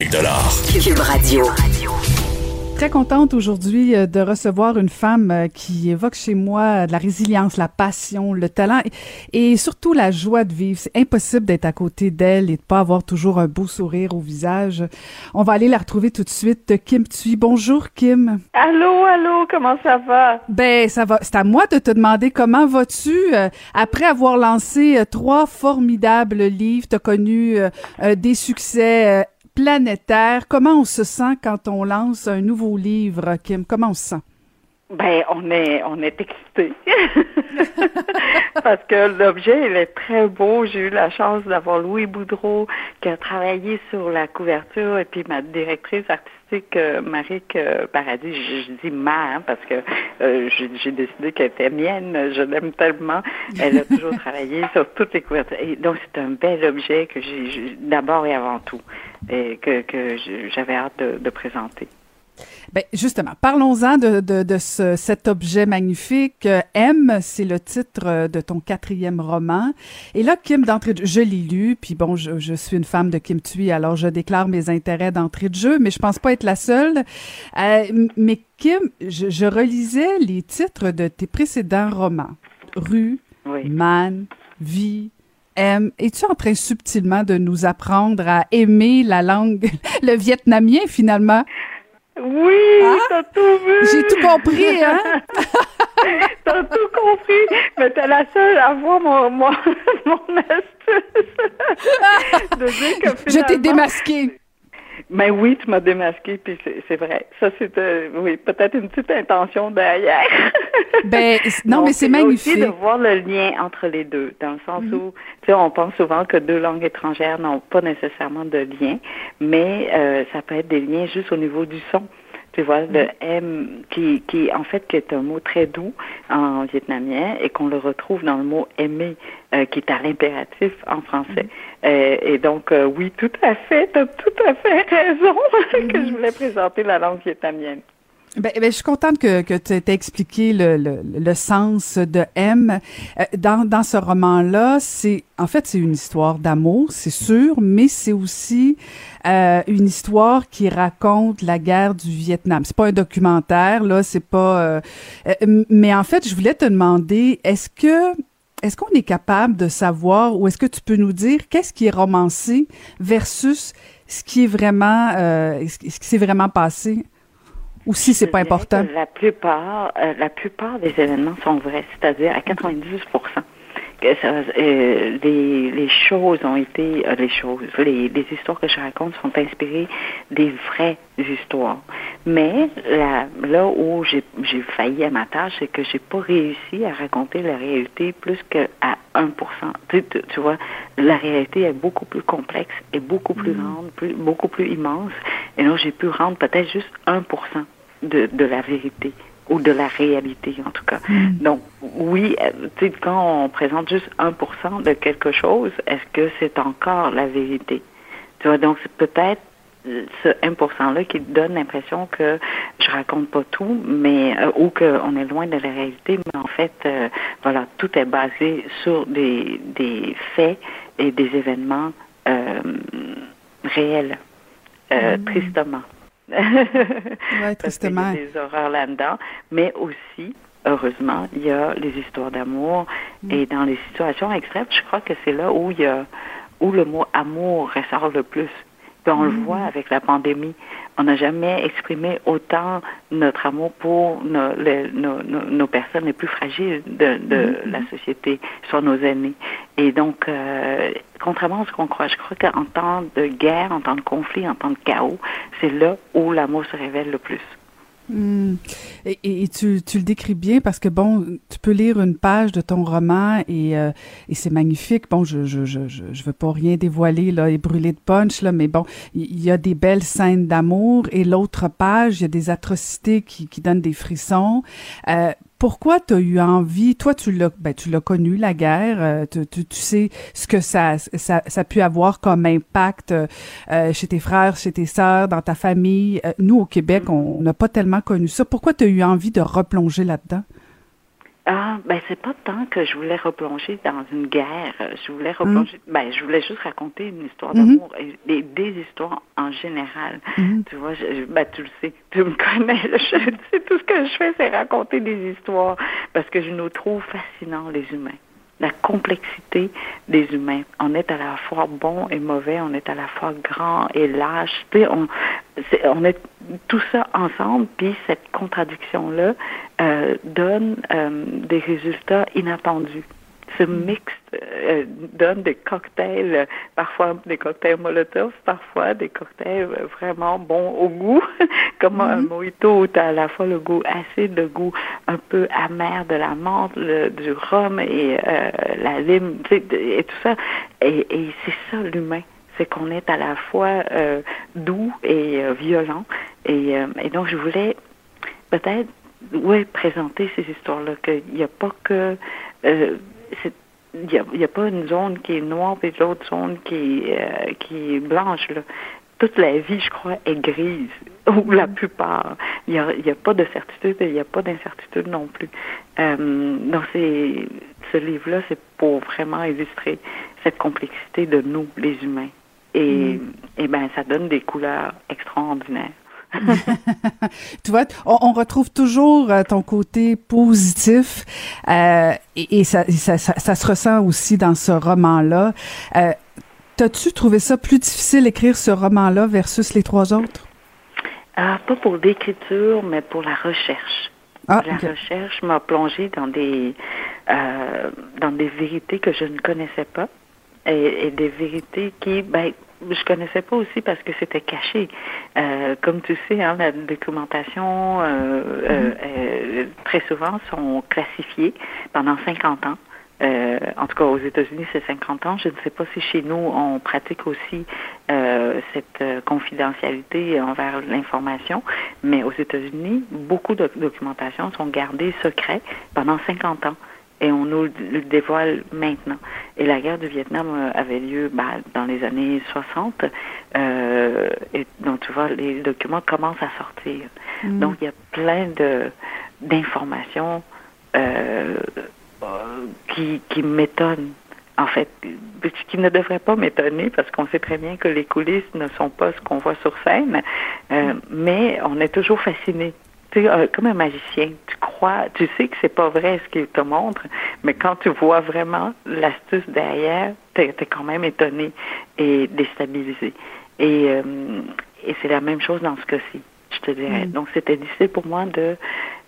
Cube Radio. Très contente aujourd'hui euh, de recevoir une femme euh, qui évoque chez moi euh, de la résilience, la passion, le talent et surtout la joie de vivre. C'est impossible d'être à côté d'elle et de pas avoir toujours un beau sourire au visage. On va aller la retrouver tout de suite. Kim Thuy. Bonjour, Kim. Allô, allô, comment ça va? Ben, ça va. C'est à moi de te demander comment vas-tu après avoir lancé trois formidables livres. T'as connu des succès planétaire. Comment on se sent quand on lance un nouveau livre, Kim? Comment on se sent? Ben, on est, on est excité. Parce que l'objet, il est très beau. J'ai eu la chance d'avoir Louis Boudreau qui a travaillé sur la couverture et puis ma directrice artistique, euh, Marie Paradis. Je, dis ma, hein, parce que euh, j'ai décidé qu'elle était mienne. Je l'aime tellement. Elle a toujours travaillé sur toutes les couvertures. Et donc, c'est un bel objet que j'ai, d'abord et avant tout, et que, que j'avais hâte de, de présenter. Ben justement, parlons-en de, de, de ce, cet objet magnifique. M, c'est le titre euh, de ton quatrième roman. Et là, Kim, d'entrée de je l'ai lu, puis bon, je, je, suis une femme de Kim Thuy, alors je déclare mes intérêts d'entrée de jeu, mais je pense pas être la seule. Euh, mais Kim, je, je, relisais les titres de tes précédents romans. Rue, Man, Vie, M. Es-tu en train subtilement de nous apprendre à aimer la langue, le vietnamien finalement? Oui, hein? t'as tout vu. J'ai tout compris, hein? t'as tout compris, mais t'es la seule à voir mon, mon, mon astuce. de dire que. Je t'ai démasqué. Mais oui, tu m'as démasqué, puis c'est vrai. Ça, c'est euh, oui, peut-être une petite intention derrière. ben non, mais c'est magnifique. aussi de voir le lien entre les deux, dans le sens mm-hmm. où, tu sais, on pense souvent que deux langues étrangères n'ont pas nécessairement de lien, mais euh, ça peut être des liens juste au niveau du son. Tu vois, le M, qui, qui en fait qui est un mot très doux en vietnamien et qu'on le retrouve dans le mot aimer, euh, qui est à l'impératif en français. Mm-hmm. Euh, et donc, euh, oui, tout à fait, tu as tout à fait raison que je voulais présenter la langue vietnamienne. Ben, ben, je suis contente que, tu aies expliqué le, sens de M. Euh, dans, ce roman-là, c'est en fait c'est une histoire d'amour, c'est sûr, mais c'est aussi euh, une histoire qui raconte la guerre du Vietnam. C'est pas un documentaire, là, c'est pas. Euh, mais en fait, je voulais te demander, est-ce que est-ce qu'on est capable de savoir ou est-ce que tu peux nous dire qu'est-ce qui est romancé versus ce qui est vraiment ce qui s'est vraiment passé? Ou si c'est pas important? La plupart, euh, la plupart des événements sont vrais, c'est-à-dire à 98 que ça, euh, les, les, choses ont été euh, les choses, les, les, histoires que je raconte sont inspirées des vraies histoires. Mais là, là où j'ai failli à ma tâche, c'est que j'ai pas réussi à raconter la réalité plus qu'à 1%. Tu, tu, vois, la réalité est beaucoup plus complexe et beaucoup plus mm. grande, plus, beaucoup plus immense. Et là, j'ai pu rendre peut-être juste 1% de, de la vérité ou de la réalité en tout cas. Hmm. Donc oui, euh, tu sais, quand on présente juste 1% de quelque chose, est-ce que c'est encore la vérité? Tu vois, donc c'est peut-être ce 1%-là qui donne l'impression que je raconte pas tout, mais euh, ou qu'on est loin de la réalité, mais en fait, euh, voilà, tout est basé sur des, des faits et des événements euh, réels, hmm. tristement. Ouais, tristement. Il y a des horreurs là-dedans, mais aussi, heureusement, il y a les histoires d'amour. Mm. Et dans les situations extrêmes, je crois que c'est là où il y a où le mot amour ressort le plus. Puis on le voit avec la pandémie on n'a jamais exprimé autant notre amour pour nos, nos, nos, personnes les plus fragiles de, de mm-hmm. la société, soit nos aînés. Et donc, euh, contrairement à ce qu'on croit, je crois qu'en temps de guerre, en temps de conflit, en temps de chaos, c'est là où l'amour se révèle le plus. Hmm. Et, tu, tu le décris bien parce que bon, tu peux lire une page de ton roman et, euh, et c'est magnifique. Bon, je, je, je, je veux pas rien dévoiler là et brûler de punch là, mais bon, il y, a des belles scènes d'amour et l'autre page, il y a des atrocités qui, qui donnent des frissons. Euh, pourquoi tu eu envie, toi tu l'as ben, tu l'as connu la guerre, euh, tu, sais ce que ça, ça, ça a pu avoir comme impact euh, chez tes frères, chez tes sœurs, dans ta famille? Euh, nous au Québec, on n'a pas tellement connu ça. Pourquoi tu eu envie de replonger là-dedans? Ah, ben c'est pas tant que je voulais replonger dans une guerre. Je voulais replonger. Mm. Ben, je voulais juste raconter une histoire mm-hmm. d'amour et des, histoires en général. Mm-hmm. Tu vois, je, ben tu le sais, tu me connais. Je sais tout ce que je fais, c'est raconter des histoires parce que je nous trouve fascinants les humains la complexité des humains. On est à la fois bon et mauvais, on est à la fois grand et lâche. on, on est tout ça ensemble, puis cette contradiction-là euh, donne euh, des résultats inattendus ce mix euh, donne des cocktails, parfois des cocktails Molotov, parfois des cocktails vraiment bons au goût, comme un mm-hmm. mojito où tu as à la fois le goût acide, le goût un peu amer de la menthe, du rhum et la lime, et tout ça. Et, et c'est ça l'humain c'est qu'on est à la fois euh, doux et violent. Et, et, donc, je voulais peut-être ouais, présenter ces histoires-là, qu'il n'y a pas que il n'y a, pas une zone qui est noire et l'autre zone qui, euh, qui est blanche. Là. Toute la vie, je crois, est grise, ou la plupart. Il n'y a, a, pas de certitude et il n'y a pas d'incertitude non plus. Euh, donc, ce livre-là, c'est pour vraiment illustrer cette complexité de nous, les humains. Et, mm. et ben, ça donne des couleurs extraordinaires. tu vois, on, retrouve toujours euh, ton côté positif euh, et, ça, ça, ça, se ressent aussi dans ce roman-là. Euh, T'as-tu trouvé ça plus difficile d'écrire ce roman-là versus les trois autres? Ah, pas pour l'écriture, mais pour la recherche. Ah, la recherche m'a plongé dans des euh, dans des vérités que je ne connaissais pas et, et des vérités qui, ben, je connaissais pas aussi parce que c'était caché. Euh, comme tu sais, hein, la documentation, euh, euh, mm-hmm. très souvent, sont classifiées pendant 50 ans. en tout cas, aux États-Unis, c'est 50 ans. Je ne sais pas si chez nous, on pratique aussi cette confidentialité envers l'information, mais aux États-Unis, beaucoup de documentations sont gardées secrètes pendant 50 ans et on nous le dévoile maintenant. Et la guerre du Vietnam euh, avait lieu bah, dans les années 60, euh, et donc tu vois, les documents commencent à sortir. Mm. Donc il y a plein de d'informations euh, qui, qui m'étonnent. En fait, qui ne devrait pas m'étonner parce qu'on sait très bien que les coulisses ne sont pas ce qu'on voit sur scène, euh, mm. mais on est toujours fasciné sais, euh, comme un magicien, tu crois, tu sais que c'est pas vrai ce qu'il te montre, mais quand tu vois vraiment l'astuce derrière, tu es, quand même étonné et déstabilisé. Et, euh, et c'est la même chose dans ce cas-ci, je te dirais. Mm. Donc, c'était difficile pour moi de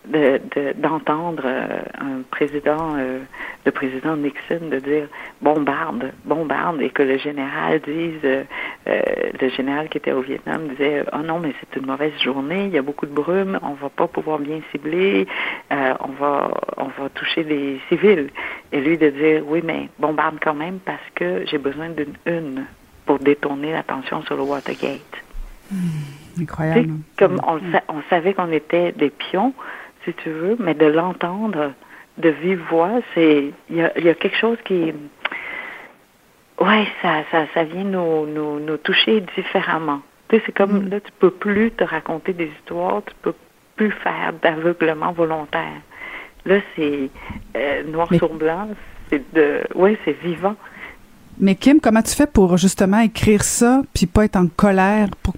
d'entendre de, euh, un président, euh, le président Nixon, de dire bombarde, bombarde, et que le général dise, euh, le général qui était au Vietnam disait, oh non, mais c'est une mauvaise journée, il y a beaucoup de brume, on va pas pouvoir bien cibler, on va, on va toucher les civils. Et lui de dire, oui, mais bombarde quand même parce que j'ai besoin d'une une pour détourner l'attention sur le Watergate. Hmm, incroyable. comme on, on savait qu'on était des pions, si tu veux, mais de l'entendre de vive voix, c'est il y a, y a, quelque chose qui ouais, ça, ça, ça vient nous, nous, nous toucher différemment. Tu sais, c'est comme mm. là, tu peux plus te raconter des histoires, tu peux plus faire d'aveuglement volontaire. Là, c'est euh, noir sur blanc, c'est de ouais, c'est vivant. Mais Kim, comment tu fais pour justement écrire ça puis pas être en colère pour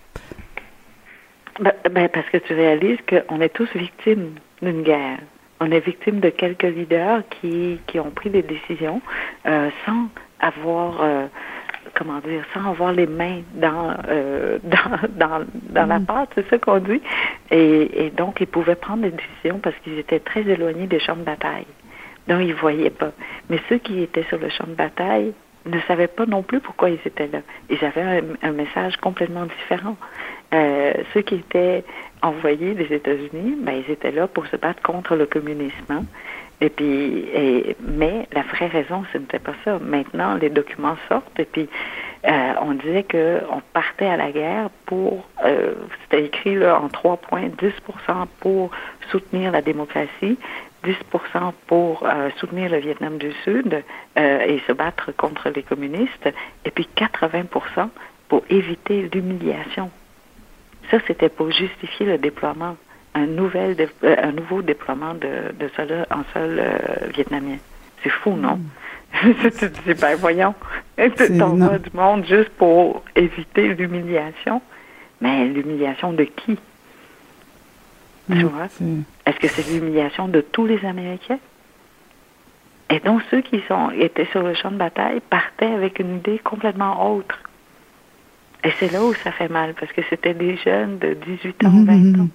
ben, ben parce que tu réalises qu'on est tous victimes d'une guerre. On est victime de quelques leaders qui, qui ont pris des décisions euh, sans avoir, euh, comment dire, sans avoir les mains dans euh, dans, dans, dans la mm. pâte, c'est ça qu'on dit. Et, et donc, ils pouvaient prendre des décisions parce qu'ils étaient très éloignés des champs de bataille. Donc, ils ne voyaient pas. Mais ceux qui étaient sur le champ de bataille ne savaient pas non plus pourquoi ils étaient là. Ils avaient un, un message complètement différent. Euh, ceux qui étaient envoyés des États-Unis, ben, ils étaient là pour se battre contre le communisme. Et puis, mais la vraie raison, ce n'était pas ça. Maintenant, les documents sortent et puis euh, on disait qu'on partait à la guerre pour, euh, c'était écrit là en trois points, 10% pour soutenir la démocratie, 10% pour euh, soutenir le Vietnam du Sud et se battre contre les communistes, et puis 80% pour éviter l'humiliation ça, c'était pour justifier le déploiement. un, nouvel euh, un nouveau déploiement de, de soldats en sol euh, vietnamien. C'est fou, non? Mm. tu te dis, ben voyons, tu t'envoies du monde juste pour éviter l'humiliation. Mais l'humiliation de qui? tu mm, vois? Est-ce que c'est l'humiliation de tous les Américains? Et donc, ceux qui sont, étaient sur le champ de bataille partaient avec une idée complètement autre. Et c'est là où ça fait mal, parce que c'était des jeunes de 18 ans, 20 mhm, ans.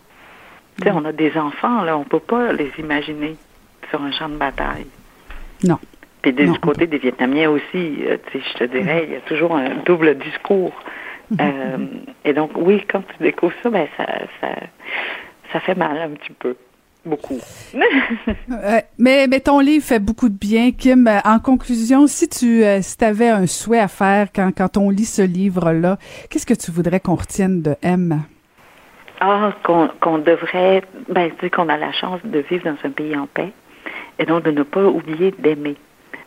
Tu sais, on a des enfants, là, on peut pas les imaginer sur un champ de bataille. Non. Puis du côté des Vietnamiens aussi, euh, tu sais, je te dirais, il y a toujours un double discours. Mhm. Euh, et donc, oui, quand tu découvres ça, ben ça, ça, ça fait mal un petit peu beaucoup. mais, mais ton livre fait beaucoup de bien, Kim. Euh, en conclusion, si tu euh, si avais un souhait à faire quand, quand on lit ce livre-là, qu'est-ce que tu voudrais qu'on retienne de M? Ah, qu'on devrait, ben, qu'on a la chance de vivre dans un pays en paix et donc de ne pas oublier d'aimer.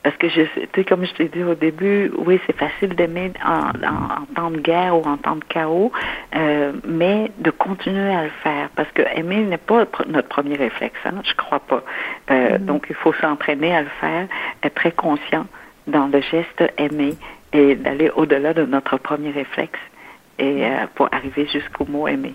Parce que, je, tu sais, comme je t'ai dit au début, oui, c'est facile d'aimer en, en, temps de guerre ou en temps de chaos, euh, mais de continuer à le faire. Parce que aimer n'est pas notre premier réflexe, hein, je crois pas. Euh, mm-hmm. Donc, il faut s'entraîner à le faire, être très conscient dans le geste aimer et d'aller au-delà de notre premier réflexe et euh, pour arriver jusqu'au mot aimer.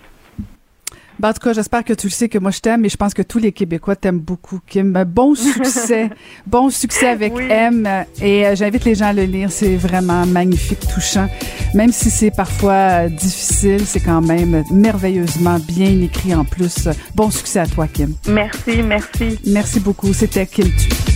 Ben, en tout cas, j'espère que tu le sais que moi je t'aime et je pense que tous les Québécois t'aiment beaucoup, Kim. Ben, bon succès. bon succès avec M. Et euh, j'invite les gens à le lire. C'est vraiment magnifique, touchant. Même si c'est parfois euh, difficile, c'est quand même merveilleusement bien écrit en plus. Bon succès à toi, Kim. Merci, merci. Merci beaucoup. C'était Kim Tu.